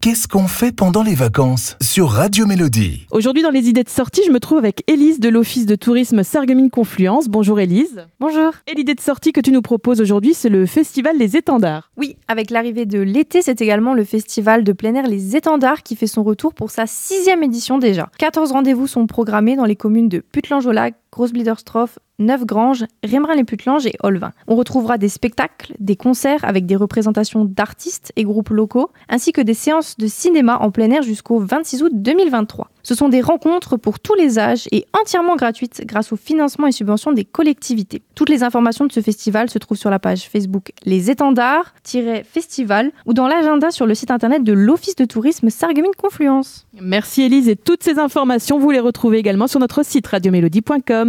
Qu'est-ce qu'on fait pendant les vacances sur Radio Mélodie? Aujourd'hui, dans les idées de sortie, je me trouve avec Élise de l'Office de tourisme Sarreguemines Confluence. Bonjour Élise. Bonjour. Et l'idée de sortie que tu nous proposes aujourd'hui, c'est le Festival des étendards. Oui, avec l'arrivée de l'été, c'est également le festival de plein air Les Étendards qui fait son retour pour sa sixième édition déjà. 14 rendez-vous sont programmés dans les communes de Putlange-au-Lac, Grosse-Bliderstroff, Neuf-Granges, Rémerin-les-Putlanges et Olvin. On retrouvera des spectacles, des concerts avec des représentations d'artistes et groupes locaux, ainsi que des séances de cinéma en plein air jusqu'au 26 août 2023. Ce sont des rencontres pour tous les âges et entièrement gratuites grâce au financement et subventions des collectivités. Toutes les informations de ce festival se trouvent sur la page Facebook Les Étendards-Festival ou dans l'agenda sur le site internet de l'Office de tourisme Sarreguemines Confluence. Merci Élise et toutes ces informations, vous les retrouvez également sur notre site radiomélodie.com.